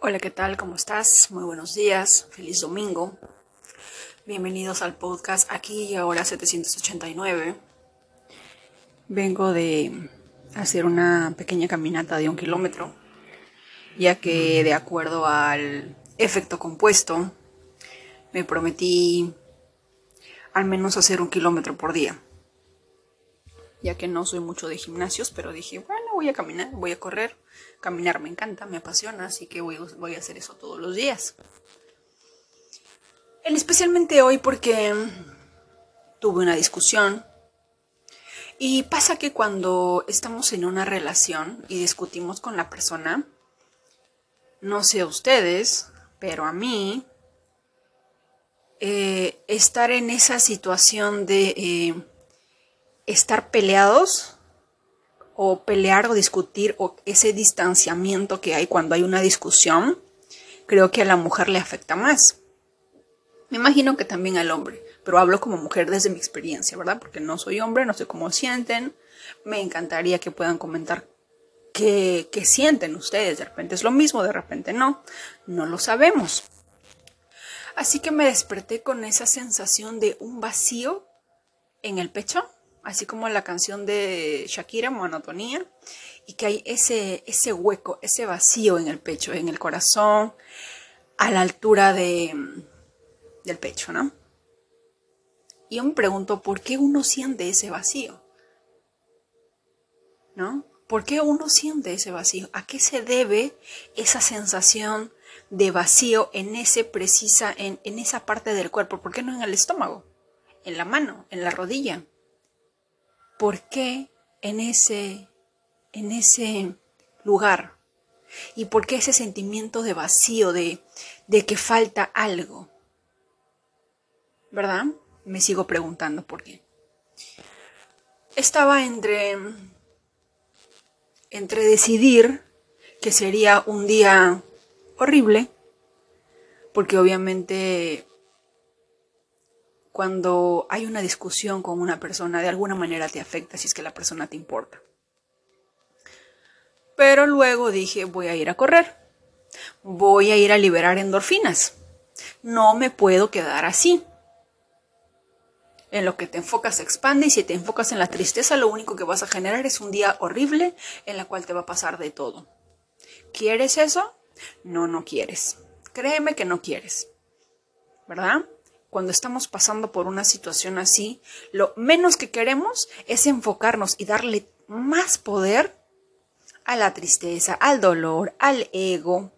Hola, ¿qué tal? ¿Cómo estás? Muy buenos días, feliz domingo. Bienvenidos al podcast aquí y ahora 789. Vengo de hacer una pequeña caminata de un kilómetro, ya que de acuerdo al efecto compuesto, me prometí al menos hacer un kilómetro por día. Ya que no soy mucho de gimnasios, pero dije, bueno, voy a caminar, voy a correr. Caminar me encanta, me apasiona, así que voy, a hacer eso todos los días. Especialmente hoy porque tuve una discusión. Y pasa que cuando estamos en una relación y discutimos con la persona, no sé ustedes, pero a mí, eh, estar en esa situación de eh, estar peleados o pelear o discutir o ese distanciamiento que hay cuando hay una discusión, creo que a la mujer le afecta más. Me imagino que también al hombre, pero hablo como mujer desde mi experiencia, ¿verdad? Porque no soy hombre, no sé cómo sienten. Me encantaría que puedan comentar qué, qué sienten ustedes. De repente es lo mismo, de repente no. No lo sabemos. Así que me desperté con esa sensación de un vacío en el pecho así como la canción de Shakira, Monotonía, y que hay ese, ese hueco, ese vacío en el pecho, en el corazón, a la altura de, del pecho, ¿no? Y yo me pregunto, ¿por qué uno siente ese vacío? ¿No? ¿Por qué uno siente ese vacío? ¿A qué se debe esa sensación de vacío en, ese precisa, en, en esa parte del cuerpo? ¿Por qué no en el estómago? En la mano, en la rodilla, por qué en ese, en ese lugar y por qué ese sentimiento de vacío, de, de que falta algo. ¿Verdad? Me sigo preguntando por qué. Estaba entre, entre decidir que sería un día horrible, porque obviamente cuando hay una discusión con una persona, de alguna manera te afecta si es que la persona te importa. Pero luego dije, voy a ir a correr, voy a ir a liberar endorfinas. No me puedo quedar así. En lo que te enfocas se expande y si te enfocas en la tristeza, lo único que vas a generar es un día horrible en la cual te va a pasar de todo. ¿Quieres eso? No, no quieres. Créeme que no quieres. ¿Verdad? Cuando estamos pasando por una situación así, lo menos que queremos es enfocarnos y darle más poder a la tristeza, al dolor, al ego,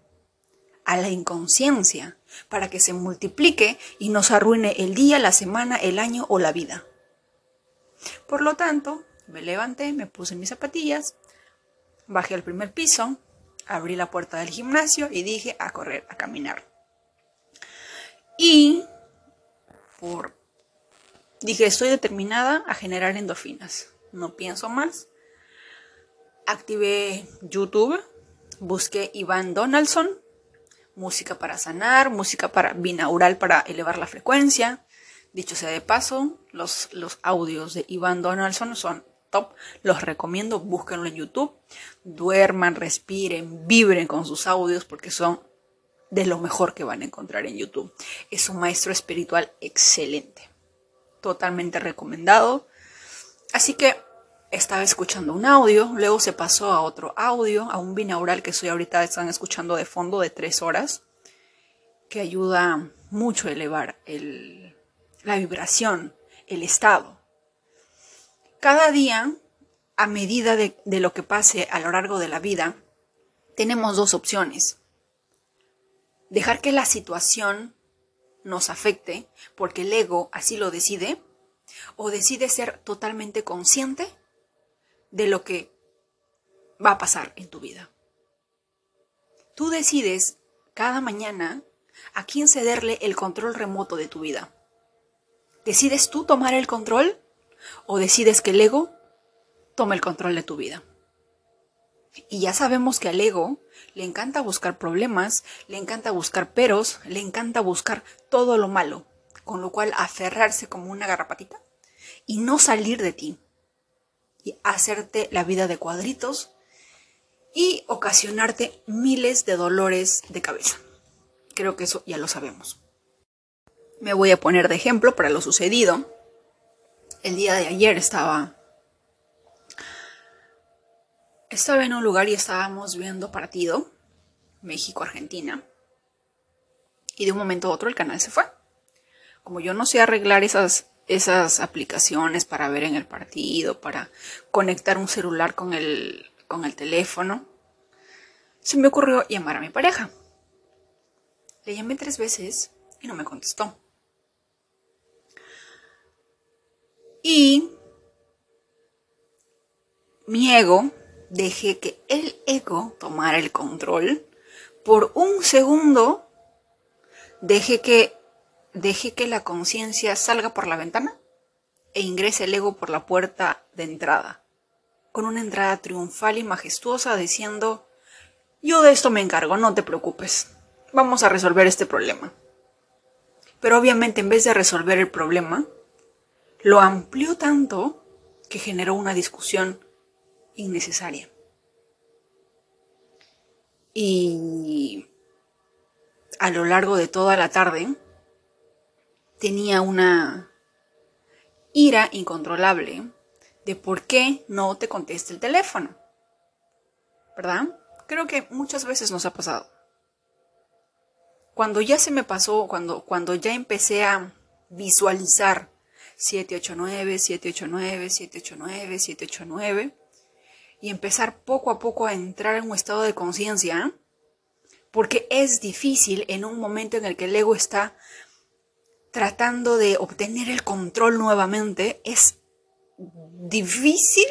a la inconsciencia, para que se multiplique y nos arruine el día, la semana, el año o la vida. Por lo tanto, me levanté, me puse mis zapatillas, bajé al primer piso, abrí la puerta del gimnasio y dije a correr, a caminar. Y por... Dije, estoy determinada a generar endorfinas. No pienso más. Activé YouTube, busqué Iván Donaldson, música para sanar, música para binaural para elevar la frecuencia. Dicho sea de paso, los, los audios de Iván Donaldson son top, los recomiendo, búsquenlo en YouTube, duerman, respiren, vibren con sus audios porque son de lo mejor que van a encontrar en YouTube. Es un maestro espiritual excelente. Totalmente recomendado. Así que estaba escuchando un audio, luego se pasó a otro audio, a un binaural que estoy ahorita están escuchando de fondo de tres horas, que ayuda mucho a elevar la vibración, el estado. Cada día, a medida de lo que pase a lo largo de la vida, tenemos dos opciones dejar que la situación nos afecte porque el ego así lo decide, o decide ser totalmente consciente de lo que va a pasar en tu vida. Tú decides cada mañana a quién cederle el control remoto de tu vida. ¿Decides tú tomar el control o decides que el ego tome el control de tu vida? Y ya sabemos que al ego le encanta buscar problemas, le encanta buscar peros, le encanta buscar todo lo malo, con lo cual aferrarse como una garrapatita y no salir de ti y hacerte la vida de cuadritos y ocasionarte miles de dolores de cabeza. Creo que eso ya lo sabemos. Me voy a poner de ejemplo para lo sucedido. El día de ayer estaba estaba en un lugar y estábamos viendo partido México-Argentina. Y de un momento a otro el canal se fue. Como yo no sé arreglar esas, esas aplicaciones para ver en el partido, para conectar un celular con el, con el teléfono, se me ocurrió llamar a mi pareja. Le llamé tres veces y no me contestó. Y mi ego, dejé que el ego tomara el control. Por un segundo, dejé que, que la conciencia salga por la ventana e ingrese el ego por la puerta de entrada, con una entrada triunfal y majestuosa diciendo, yo de esto me encargo, no te preocupes, vamos a resolver este problema. Pero obviamente en vez de resolver el problema, lo amplió tanto que generó una discusión innecesaria. Y a lo largo de toda la tarde tenía una ira incontrolable de por qué no te contesta el teléfono. ¿Verdad? Creo que muchas veces nos ha pasado. Cuando ya se me pasó, cuando, cuando ya empecé a visualizar 789, 789, 789, 789, y empezar poco a poco a entrar en un estado de conciencia, porque es difícil en un momento en el que el ego está tratando de obtener el control nuevamente, es difícil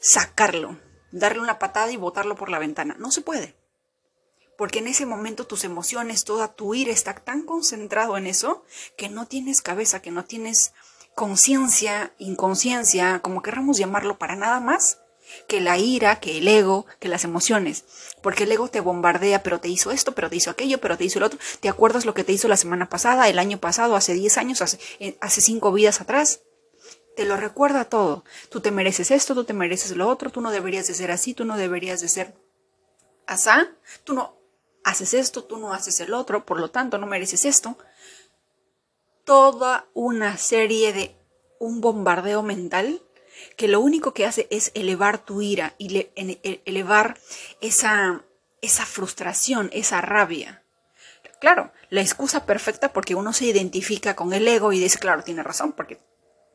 sacarlo, darle una patada y botarlo por la ventana. No se puede. Porque en ese momento tus emociones, toda tu ira está tan concentrado en eso que no tienes cabeza, que no tienes conciencia, inconsciencia, como querramos llamarlo, para nada más que la ira, que el ego, que las emociones. Porque el ego te bombardea, pero te hizo esto, pero te hizo aquello, pero te hizo el otro. ¿Te acuerdas lo que te hizo la semana pasada, el año pasado, hace 10 años, hace, eh, hace 5 vidas atrás? Te lo recuerda todo. Tú te mereces esto, tú te mereces lo otro, tú no deberías de ser así, tú no deberías de ser asá, tú no haces esto, tú no haces el otro, por lo tanto no mereces esto toda una serie de un bombardeo mental que lo único que hace es elevar tu ira y e, elevar esa, esa frustración, esa rabia. Claro, la excusa perfecta porque uno se identifica con el ego y dice, claro, tiene razón, porque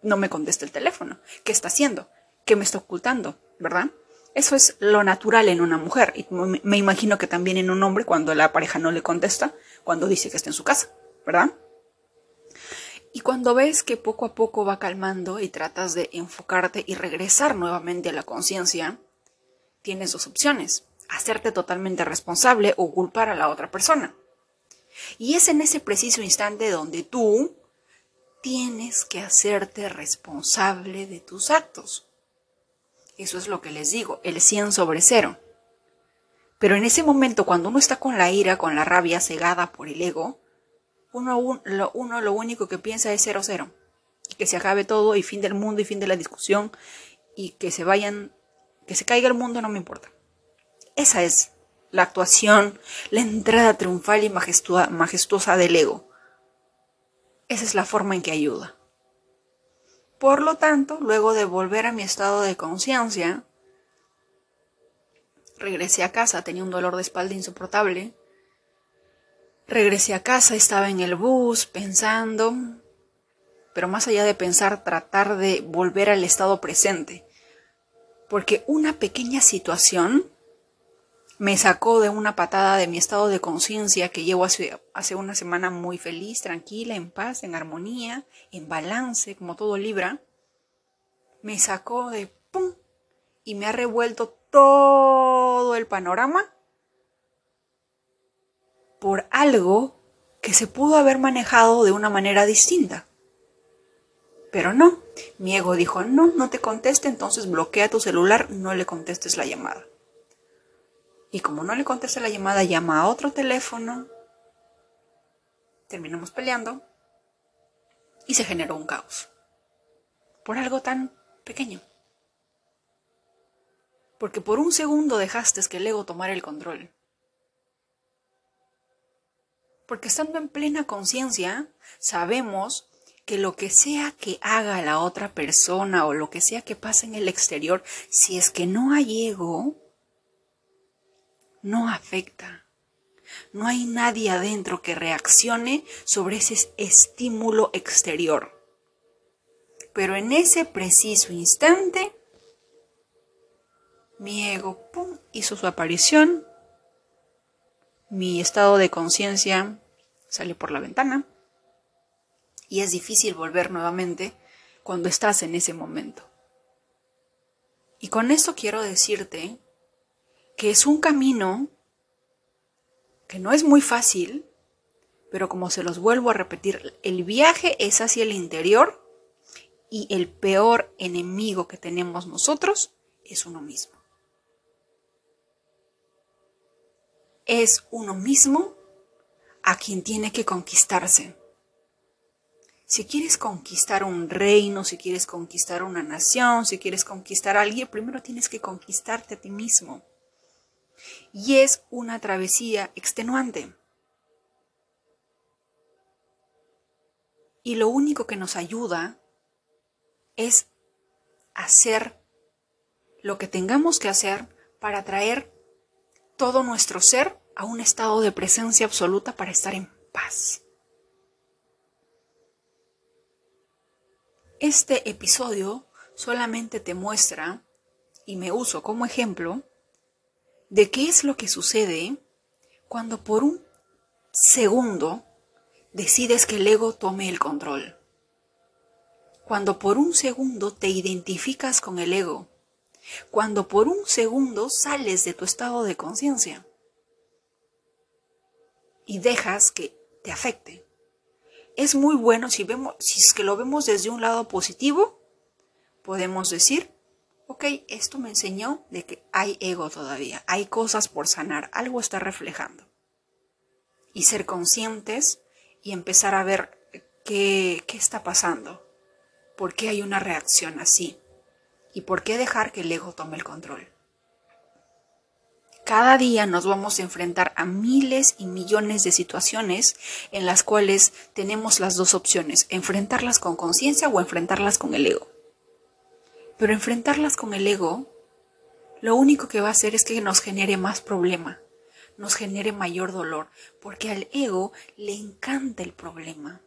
no me contesta el teléfono. ¿Qué está haciendo? ¿Qué me está ocultando? ¿Verdad? Eso es lo natural en una mujer y me imagino que también en un hombre cuando la pareja no le contesta, cuando dice que está en su casa, ¿verdad? Y cuando ves que poco a poco va calmando y tratas de enfocarte y regresar nuevamente a la conciencia, tienes dos opciones, hacerte totalmente responsable o culpar a la otra persona. Y es en ese preciso instante donde tú tienes que hacerte responsable de tus actos. Eso es lo que les digo, el 100 sobre cero. Pero en ese momento, cuando uno está con la ira, con la rabia cegada por el ego, uno, lo, único que piensa es cero cero. Que se acabe todo y fin del mundo y fin de la discusión y que se vayan, que se caiga el mundo no me importa. Esa es la actuación, la entrada triunfal y majestuosa del ego. Esa es la forma en que ayuda. Por lo tanto, luego de volver a mi estado de conciencia, regresé a casa, tenía un dolor de espalda insoportable, Regresé a casa, estaba en el bus pensando, pero más allá de pensar, tratar de volver al estado presente. Porque una pequeña situación me sacó de una patada de mi estado de conciencia que llevo hace, hace, una semana muy feliz, tranquila, en paz, en armonía, en balance, como todo Libra. Me sacó de ¡pum! y me ha revuelto todo el panorama por algo que se pudo haber manejado de una manera distinta. Pero no, mi ego dijo, no, no te conteste, entonces bloquea tu celular, no le contestes la llamada. Y como no le conteste la llamada, llama a otro teléfono, terminamos peleando y se generó un caos. Por algo tan pequeño. Porque por un segundo dejaste que el ego tomara el control. Porque estando en plena conciencia, sabemos que lo que sea que haga la otra persona o lo que sea que pase en el exterior, si es que no hay ego, no afecta. No hay nadie adentro que reaccione sobre ese estímulo exterior. Pero en ese preciso instante, mi ego hizo su aparición, mi estado de conciencia salió por la ventana y es difícil volver nuevamente cuando estás en ese momento. Y con esto quiero decirte que es un camino que no es muy fácil, pero como se los vuelvo a repetir, el viaje es hacia el interior y el peor enemigo que tenemos nosotros es uno mismo. Es uno mismo a quien tiene que conquistarse. Si quieres conquistar un reino, si quieres conquistar una nación, si quieres conquistar a alguien, primero tienes que conquistarte a ti mismo y es una travesía extenuante. Y lo único que nos ayuda es hacer lo que tengamos que hacer para traer todo nuestro ser a un estado de presencia absoluta para estar en paz. Este episodio solamente te muestra, y me uso como ejemplo, de qué es lo que sucede cuando por un segundo decides que el ego tome el control. Cuando por un segundo te identificas con el ego. Cuando por un segundo sales de tu estado de conciencia y dejas que te afecte. Es muy bueno si vemos si es que lo vemos desde un lado positivo, podemos decir ok, esto me enseñó de que hay ego todavía, hay cosas por sanar, algo está reflejando. Y ser conscientes y empezar a ver qué, qué está pasando, por qué hay una reacción así y por qué dejar que el ego tome el control. Cada día nos vamos a enfrentar a miles y millones de situaciones en las cuales tenemos las dos opciones, enfrentarlas con conciencia o enfrentarlas con el ego. Pero enfrentarlas con el ego, lo único que va a hacer es que nos genere más problema, nos genere mayor dolor, porque al ego le encanta el problema.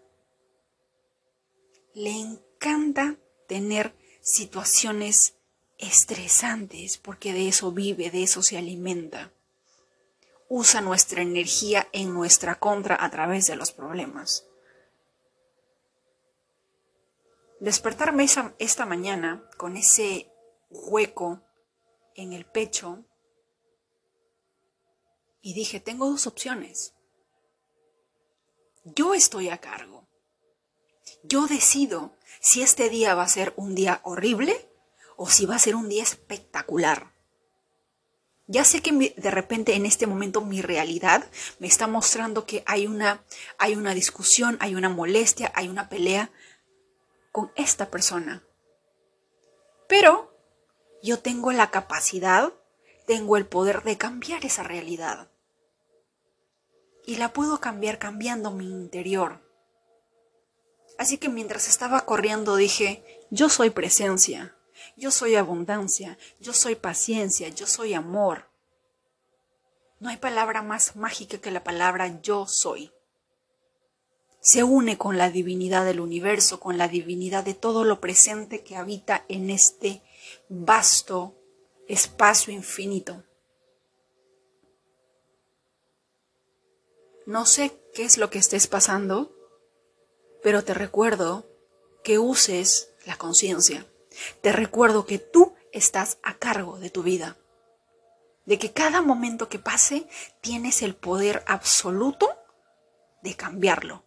Le encanta tener situaciones estresantes, porque de eso vive, de eso se alimenta. Usa nuestra energía en nuestra contra a través de los problemas. Despertarme esta mañana con ese hueco en el pecho y dije, tengo dos opciones. Yo estoy a cargo. Yo decido si este día va a ser un día horrible o si va a ser un día espectacular. Ya sé que de repente en este momento mi realidad me está mostrando que hay una, hay una discusión, hay una molestia, hay una pelea, con esta persona. Pero yo tengo la capacidad, tengo el poder de cambiar esa realidad. Y la puedo cambiar cambiando mi interior. Así que mientras estaba corriendo dije, yo soy presencia, yo soy abundancia, yo soy paciencia, yo soy amor. No hay palabra más mágica que la palabra yo soy se une con la divinidad del universo, con la divinidad de todo lo presente que habita en este vasto espacio infinito. No sé qué es lo que estés pasando, pero te recuerdo que uses la conciencia. Te recuerdo que tú estás a cargo de tu vida. De que cada momento que pase tienes el poder absoluto de cambiarlo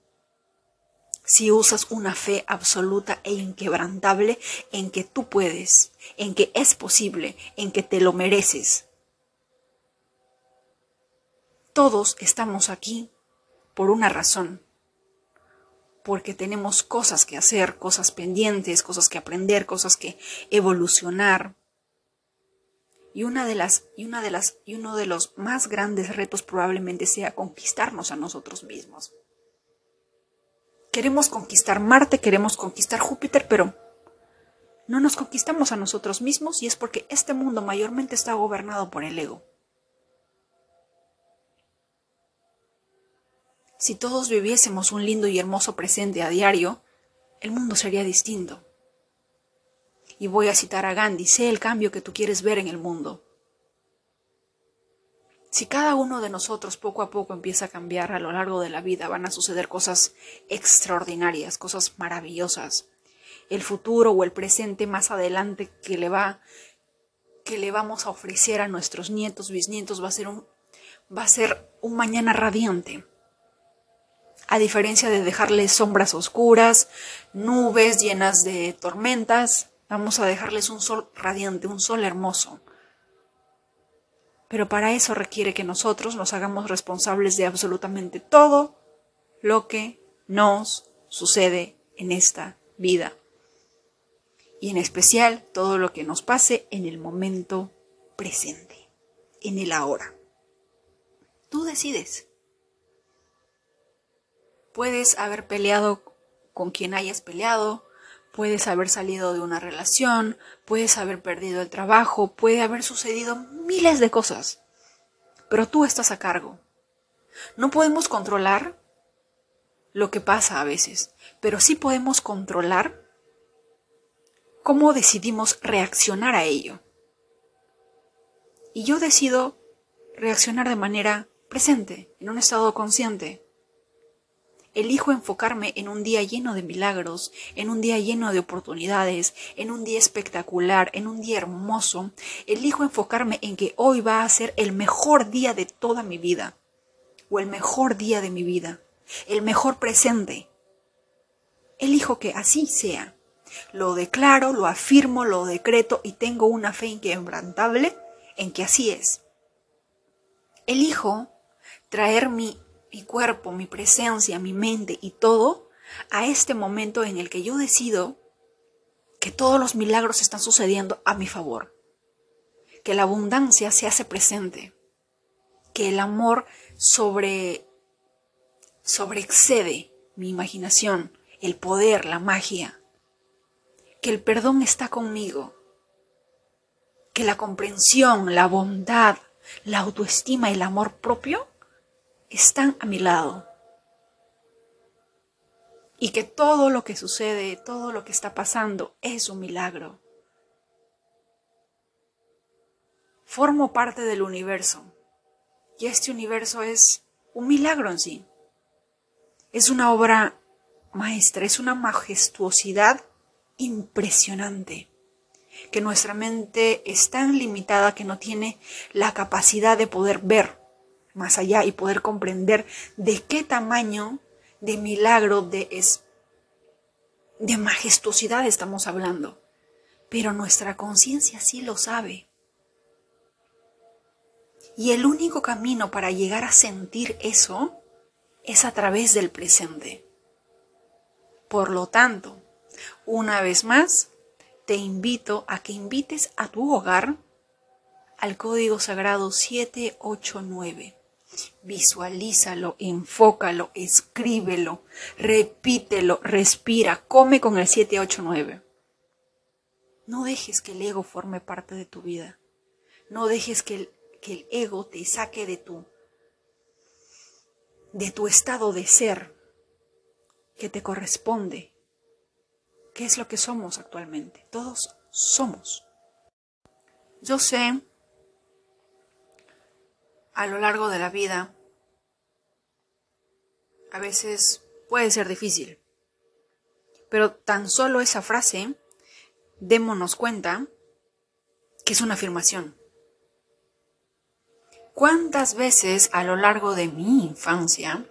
si usas una fe absoluta e inquebrantable en que tú puedes, en que es posible, en que te lo mereces. Todos estamos aquí por una razón, porque tenemos cosas que hacer, cosas pendientes, cosas que aprender, cosas que evolucionar. Y una de las y una de las y uno de los más grandes retos probablemente sea conquistarnos a nosotros mismos. Queremos conquistar Marte, queremos conquistar Júpiter, pero no nos conquistamos a nosotros mismos y es porque este mundo mayormente está gobernado por el ego. Si todos viviésemos un lindo y hermoso presente a diario, el mundo sería distinto. Y voy a citar a Gandhi, sé el cambio que tú quieres ver en el mundo. Si cada uno de nosotros poco a poco empieza a cambiar a lo largo de la vida, van a suceder cosas extraordinarias, cosas maravillosas el futuro o el presente más adelante que le va que le vamos a ofrecer a nuestros nietos, bisnietos, va a ser un, va a ser un mañana radiante. A diferencia de dejarles sombras oscuras, nubes llenas de tormentas, vamos a dejarles un sol radiante, un sol hermoso. Pero para eso requiere que nosotros nos hagamos responsables de absolutamente todo lo que nos sucede en esta vida y en especial todo lo que nos pase en el momento presente, en el ahora. Tú decides. Puedes haber peleado con quien hayas peleado, puedes haber salido de una relación, puedes haber perdido el trabajo, puede haber sucedido miles de cosas, pero tú estás a cargo. No podemos controlar lo que pasa a veces, pero sí podemos controlar cómo decidimos reaccionar a ello. Y yo decido reaccionar de manera presente, en un estado consciente. Elijo enfocarme en un día lleno de milagros, en un día lleno de oportunidades, en un día espectacular, en un día hermoso. Elijo enfocarme en que hoy va a ser el mejor día de toda mi vida, o el mejor día de mi vida, el mejor presente. Elijo que así sea. Lo declaro, lo afirmo, lo decreto y tengo una fe inquebrantable en que así es. Elijo traer mi, mi cuerpo, mi presencia, mi mente y todo a este momento en el que yo decido que todos los milagros están sucediendo a mi favor, que la abundancia se hace presente, que el amor sobre sobreexcede mi imaginación, el poder, la magia, que el perdón está conmigo, que la comprensión, la bondad, la autoestima el amor propio están a mi lado. Y que todo lo que sucede, todo lo que está pasando es un milagro. Formo parte del universo y este universo es un milagro en sí. Es una obra maestra, es una majestuosidad impresionante, que nuestra mente es tan limitada que no tiene la capacidad de poder ver más allá y poder comprender de qué tamaño de milagro, de, de majestuosidad estamos hablando. Pero nuestra conciencia sí lo sabe. Y el único camino para llegar a sentir eso es a través del presente. Por lo tanto, una vez más, te invito a que invites a tu hogar al código sagrado 789. Visualízalo, enfócalo, escríbelo, repítelo, respira, come con el 789. No dejes que el ego forme parte de tu vida. No dejes que el, que el ego te saque de tu, de tu estado de ser que te corresponde qué es lo que somos actualmente. Todos somos. Yo sé, a lo largo de la vida, a veces puede ser difícil, pero tan solo esa frase, démonos cuenta que es una afirmación. ¿Cuántas veces a lo largo de mi infancia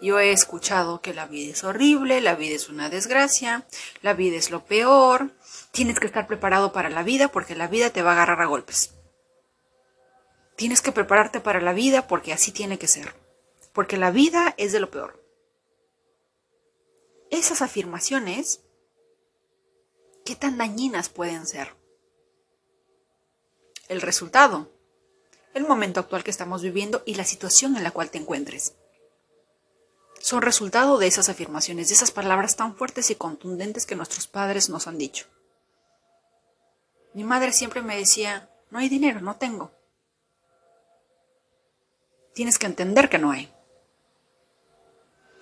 yo he escuchado que la vida es horrible, la vida es una desgracia, la vida es lo peor, tienes que estar preparado para la vida porque la vida te va a agarrar a golpes. Tienes que prepararte para la vida porque así tiene que ser, porque la vida es de lo peor. Esas afirmaciones, ¿qué tan dañinas pueden ser? el resultado, el momento actual que estamos viviendo y la situación en la cual te encuentres. Son resultado de esas afirmaciones, de esas palabras tan fuertes y contundentes que nuestros padres nos han dicho. Mi madre siempre me decía, no hay dinero, no tengo. Tienes que entender que no hay.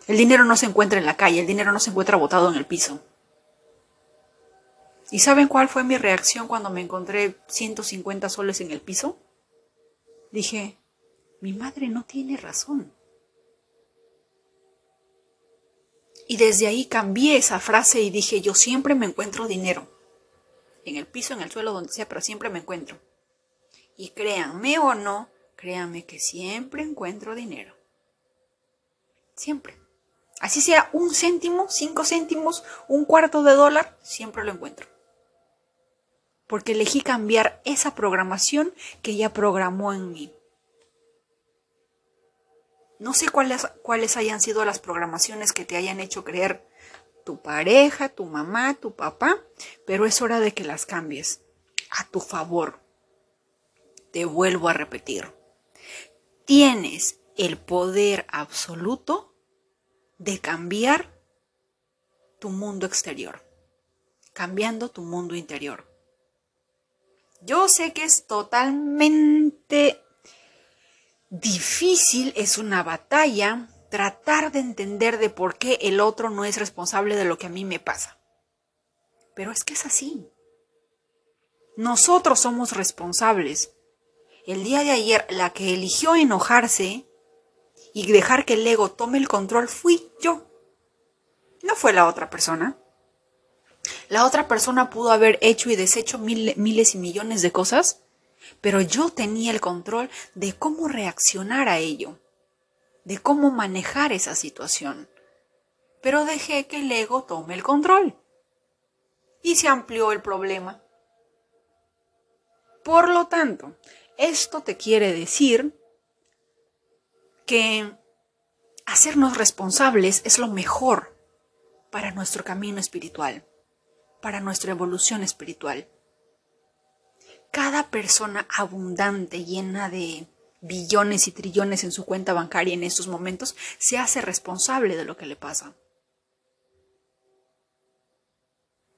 El dinero no se encuentra en la calle, el dinero no se encuentra botado en el piso. ¿Y saben cuál fue mi reacción cuando me encontré 150 soles en el piso? Dije, mi madre no tiene razón. Y desde ahí cambié esa frase y dije, yo siempre me encuentro dinero. En el piso, en el suelo, donde sea, pero siempre me encuentro. Y créanme o no, créanme que siempre encuentro dinero. Siempre. Así sea un céntimo, cinco céntimos, un cuarto de dólar, siempre lo encuentro. Porque elegí cambiar esa programación que ya programó en mí. No sé cuáles, cuáles hayan sido las programaciones que te hayan hecho creer tu pareja, tu mamá, tu papá, pero es hora de que las cambies a tu favor. Te vuelvo a repetir. Tienes el poder absoluto de cambiar tu mundo exterior, cambiando tu mundo interior. Yo sé que es totalmente difícil, es una batalla tratar de entender de por qué el otro no es responsable de lo que a mí me pasa. Pero es que es así. Nosotros somos responsables el día de ayer la que eligió enojarse y dejar que el ego tome el control fui yo. No fue la otra persona. La otra persona pudo haber hecho y deshecho miles y millones de cosas, pero yo tenía el control de cómo reaccionar a ello, de cómo manejar esa situación. Pero dejé que el ego tome el control. Y se amplió el problema. Por lo tanto, esto te quiere decir que hacernos responsables es lo mejor para nuestro camino espiritual, para nuestra evolución espiritual. Cada persona abundante, llena de billones y trillones en su cuenta bancaria en estos momentos, se hace responsable de lo que le pasa.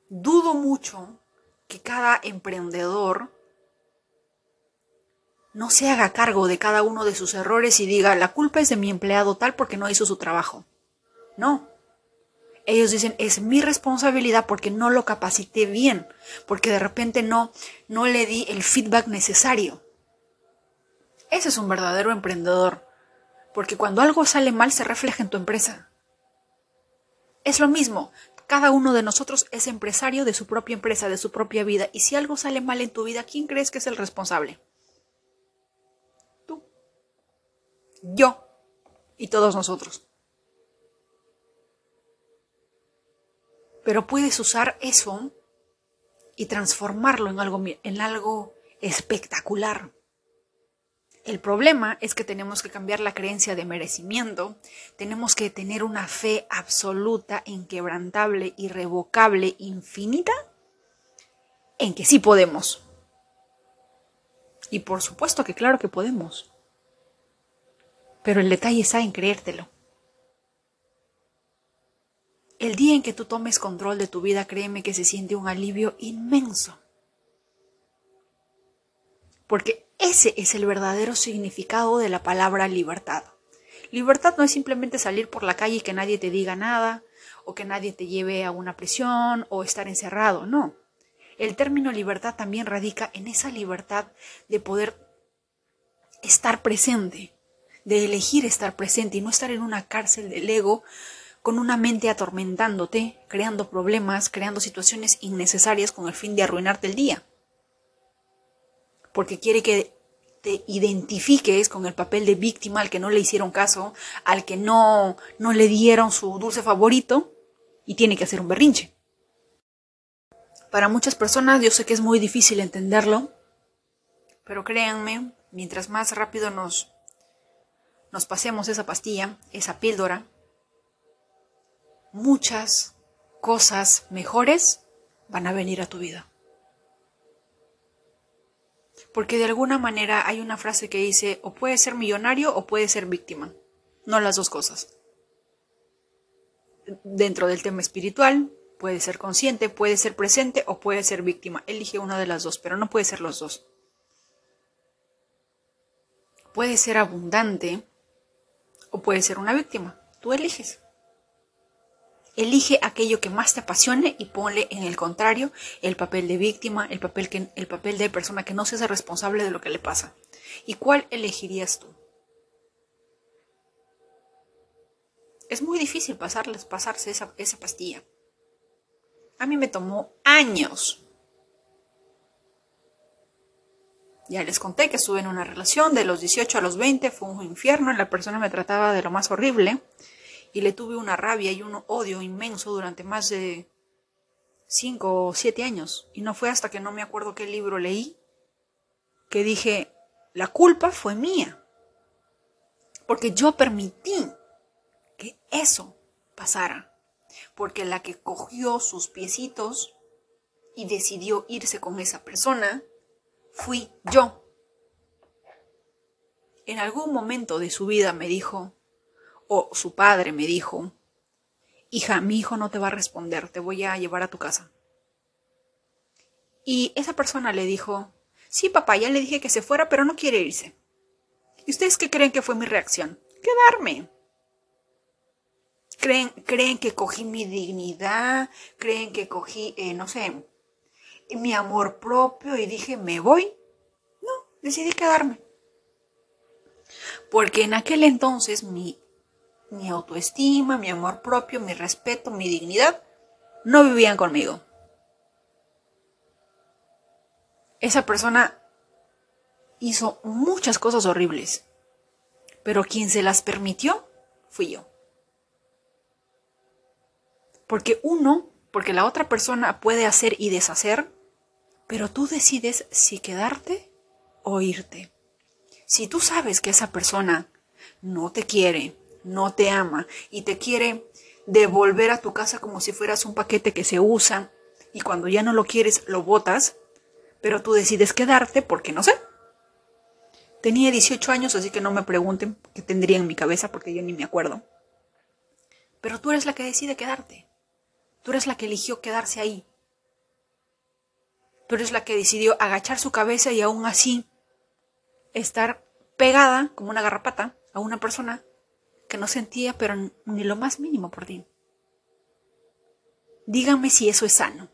Dudo mucho que cada emprendedor no se haga cargo de cada uno de sus errores y diga, la culpa es de mi empleado tal porque no hizo su trabajo. No. Ellos dicen, es mi responsabilidad porque no lo capacité bien, porque de repente no, no le di el feedback necesario. Ese es un verdadero emprendedor, porque cuando algo sale mal se refleja en tu empresa. Es lo mismo, cada uno de nosotros es empresario de su propia empresa, de su propia vida, y si algo sale mal en tu vida, ¿quién crees que es el responsable? Yo y todos nosotros. Pero puedes usar eso y transformarlo en algo, en algo espectacular. El problema es que tenemos que cambiar la creencia de merecimiento, tenemos que tener una fe absoluta, inquebrantable, irrevocable, infinita, en que sí podemos. Y por supuesto que claro que podemos pero el detalle está en creértelo. El día en que tú tomes control de tu vida, créeme que se siente un alivio inmenso. Porque ese es el verdadero significado de la palabra libertad. Libertad no es simplemente salir por la calle y que nadie te diga nada, o que nadie te lleve a una prisión, o estar encerrado, no. El término libertad también radica en esa libertad de poder estar presente, de elegir estar presente y no estar en una cárcel del ego con una mente atormentándote, creando problemas, creando situaciones innecesarias con el fin de arruinarte el día. Porque quiere que te identifiques con el papel de víctima al que no le hicieron caso, al que no, no le dieron su dulce favorito y tiene que hacer un berrinche. Para muchas personas yo sé que es muy difícil entenderlo, pero créanme, mientras más rápido nos nos pasemos esa pastilla, esa píldora, muchas cosas mejores van a venir a tu vida. Porque de alguna manera hay una frase que dice o puede ser millonario o puede ser víctima. No las dos cosas. Dentro del tema espiritual, puede ser consciente, puede ser presente o puede ser víctima. Elige una de las dos, pero no puede ser los dos. Puede ser abundante o puede ser una víctima. Tú eliges. Elige aquello que más te apasione y ponle en el contrario el papel de víctima, el papel, que, el papel de persona que no se hace responsable de lo que le pasa. ¿Y cuál elegirías tú? Es muy difícil pasarles, pasarse esa, esa pastilla. A mí me tomó años. Ya les conté que estuve en una relación de los 18 a los 20, fue un infierno, la persona me trataba de lo más horrible y le tuve una rabia y un odio inmenso durante más de cinco o siete años. Y no fue hasta que no me acuerdo qué libro leí que dije, la culpa fue mía. Porque yo permití que eso pasara. Porque la que cogió sus piecitos y decidió irse con esa persona fui yo. En algún momento de su vida me dijo, o su padre me dijo, hija, mi hijo no te va a responder, te voy a llevar a tu casa. Y esa persona le dijo, sí, papá, ya le dije que se fuera, pero no quiere irse. ¿Y ustedes qué creen que fue mi reacción? Quedarme. ¿Creen, creen que cogí mi dignidad? ¿Creen que cogí, eh, no sé, mi amor propio y dije, me voy? No, decidí quedarme. Porque en aquel entonces mi mi autoestima, mi amor propio, mi respeto, mi dignidad, no vivían conmigo. Esa persona hizo muchas cosas horribles, pero quien se las permitió fui yo. Porque uno, porque la otra persona puede hacer y deshacer, pero tú decides si quedarte o irte. Si tú sabes que esa persona no te quiere, no te ama y te quiere devolver a tu casa como si fueras un paquete que se usa y cuando ya no lo quieres lo botas, pero tú decides quedarte porque no sé. Tenía 18 años, así que no me pregunten qué tendría en mi cabeza porque yo ni me acuerdo. Pero tú eres la que decide quedarte. Tú eres la que eligió quedarse ahí. Tú eres la que decidió agachar su cabeza y aún así estar pegada como una garrapata a una persona que no sentía pero ni lo más mínimo por ti. Díganme si eso es sano.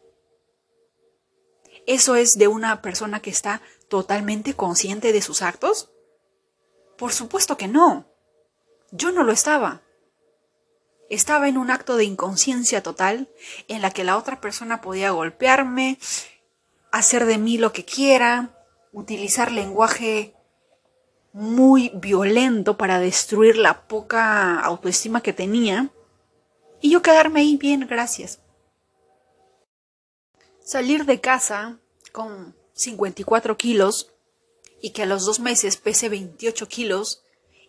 ¿Eso es de una persona que está totalmente consciente de sus actos? Por supuesto que no. Yo no lo estaba. Estaba en un acto de inconsciencia total en la que la otra persona podía golpearme, hacer de mí lo que quiera, utilizar lenguaje muy violento para destruir la poca autoestima que tenía y yo quedarme ahí bien, gracias. Salir de casa con 54 kilos y que a los dos meses pese 28 kilos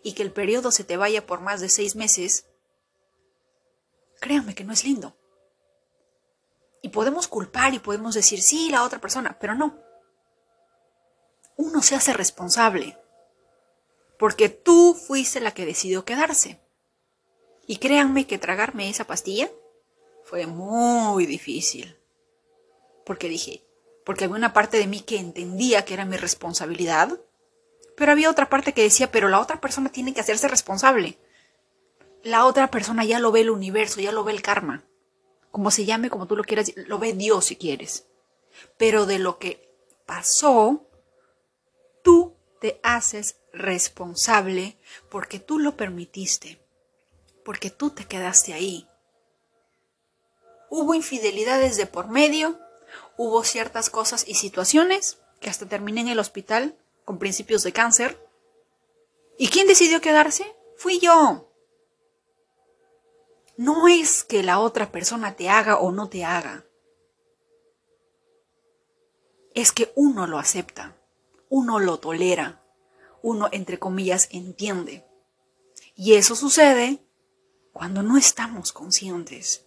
y que el periodo se te vaya por más de seis meses, créanme que no es lindo. Y podemos culpar y podemos decir, sí, la otra persona, pero no. Uno se hace responsable porque tú fuiste la que decidió quedarse. Y créanme que tragarme esa pastilla fue muy difícil. Porque dije, porque había una parte de mí que entendía que era mi responsabilidad, pero había otra parte que decía, pero la otra persona tiene que hacerse responsable. La otra persona ya lo ve el universo, ya lo ve el karma. Como se llame, como tú lo quieras, lo ve Dios si quieres. Pero de lo que pasó, tú te haces responsable porque tú lo permitiste, porque tú te quedaste ahí. Hubo infidelidades de por medio, hubo ciertas cosas y situaciones que hasta terminé en el hospital con principios de cáncer. ¿Y quién decidió quedarse? Fui yo. No es que la otra persona te haga o no te haga. Es que uno lo acepta uno lo tolera, uno, entre comillas, entiende. Y eso sucede cuando no estamos conscientes,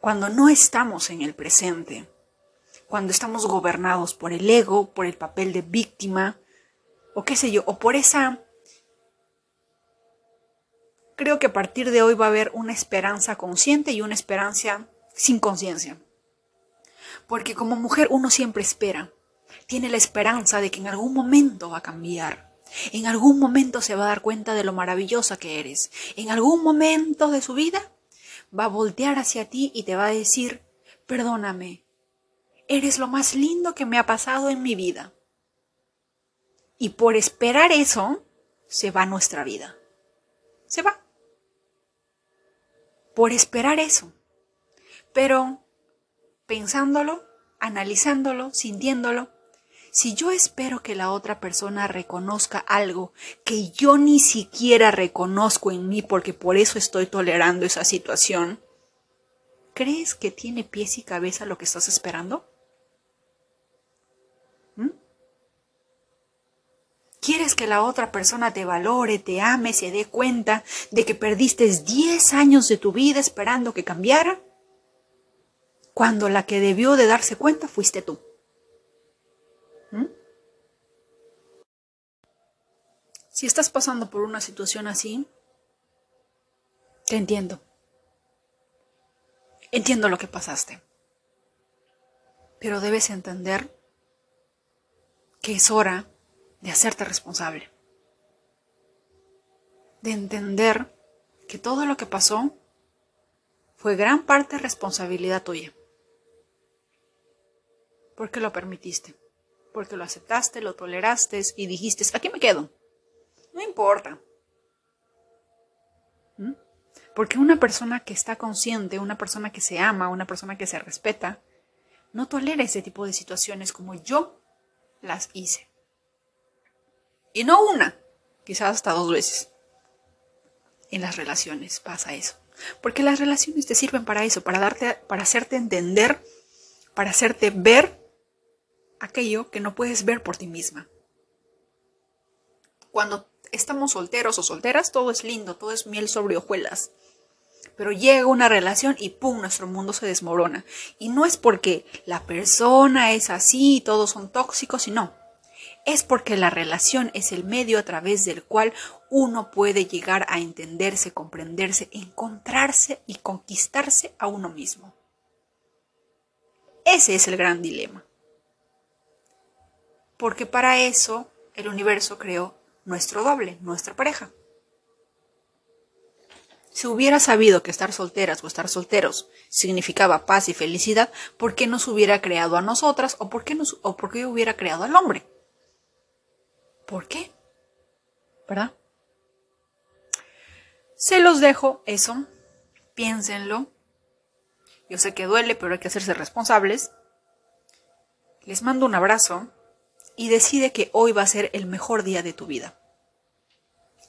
cuando no estamos en el presente, cuando estamos gobernados por el ego, por el papel de víctima, o qué sé yo, o por esa... Creo que a partir de hoy va a haber una esperanza consciente y una esperanza sin conciencia. Porque como mujer uno siempre espera, tiene la esperanza de que en algún momento va a cambiar. En algún momento se va a dar cuenta de lo maravillosa que eres. En algún momento de su vida va a voltear hacia ti y te va a decir, perdóname, eres lo más lindo que me ha pasado en mi vida. Y por esperar eso, se va nuestra vida. Se va. Por esperar eso. Pero pensándolo, analizándolo, sintiéndolo, si yo espero que la otra persona reconozca algo que yo ni siquiera reconozco en mí porque por eso estoy tolerando esa situación, ¿crees que tiene pies y cabeza lo que estás esperando? ¿Quieres que la otra persona te valore, te ame, se dé cuenta de que perdiste 10 años de tu vida esperando que cambiara? Cuando la que debió de darse cuenta fuiste tú. ¿Mm? Si estás pasando por una situación así, te entiendo. Entiendo lo que pasaste. Pero debes entender que es hora de hacerte responsable. De entender que todo lo que pasó fue gran parte responsabilidad tuya. ¿Por qué lo permitiste? porque lo aceptaste, lo toleraste y dijiste, aquí me quedo. No importa. ¿Mm? Porque una persona que está consciente, una persona que se ama, una persona que se respeta, no tolera ese tipo de situaciones como yo las hice. Y no una, quizás hasta dos veces. En las relaciones pasa eso. Porque las relaciones te sirven para eso, para darte, para hacerte entender, para hacerte ver aquello que no puedes ver por ti misma. Cuando estamos solteros o solteras, todo es lindo, todo es miel sobre hojuelas. Pero llega una relación y ¡pum! nuestro mundo se desmorona. Y no es porque la persona es así y todos son tóxicos, y no. Es porque la relación es el medio a través del cual uno puede llegar a entenderse, comprenderse, encontrarse y conquistarse a uno mismo. Ese es el gran dilema porque para eso el universo creó nuestro doble, nuestra pareja. Si hubiera sabido que estar solteras o estar solteros significaba paz y felicidad, ¿por qué nos hubiera creado a nosotras o por qué, o por qué hubiera creado al hombre? ¿Por qué? ¿Verdad? Se los dejo eso, piénsenlo. Yo sé que duele, pero hay que hacerse responsables. Les mando un abrazo y decide que hoy va a ser el mejor día de tu vida.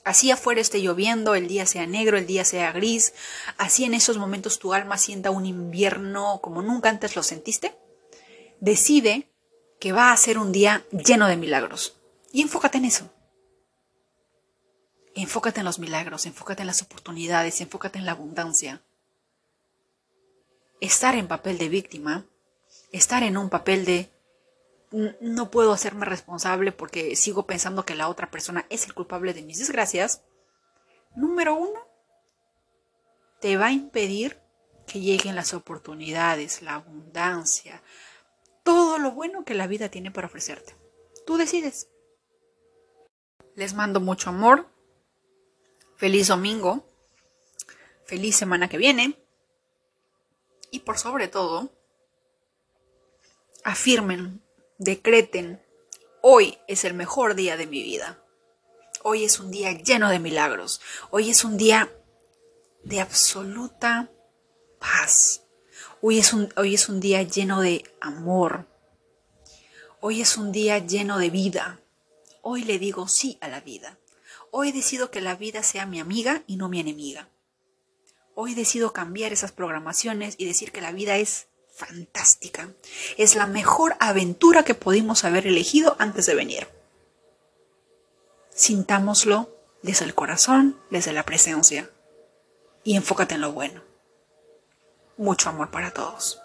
Así afuera esté lloviendo, el día sea negro, el día sea gris, así en esos momentos tu alma sienta un invierno como nunca antes lo sentiste, decide que va a ser un día lleno de milagros. Y enfócate en eso. Enfócate en los milagros, enfócate en las oportunidades, enfócate en la abundancia. Estar en papel de víctima, estar en un papel de no puedo hacerme responsable porque sigo pensando que la otra persona es el culpable de mis desgracias, número uno, te va a impedir que lleguen las oportunidades, la abundancia, todo lo bueno que la vida tiene para ofrecerte. Tú decides. Les mando mucho amor. Feliz domingo. Feliz semana que viene. Y por sobre todo, afirmen decreten, hoy es el mejor día de mi vida. Hoy es un día lleno de milagros. Hoy es un día de absoluta paz. Hoy es un, hoy es un día lleno de amor. Hoy es un día lleno de vida. Hoy le digo sí a la vida. Hoy decido que la vida sea mi amiga y no mi enemiga. Hoy decido cambiar esas programaciones y decir que la vida es fantástica. Es la mejor aventura que pudimos haber elegido antes de venir. Sintámoslo desde el corazón, desde la presencia. Y enfócate en lo bueno. Mucho amor para todos.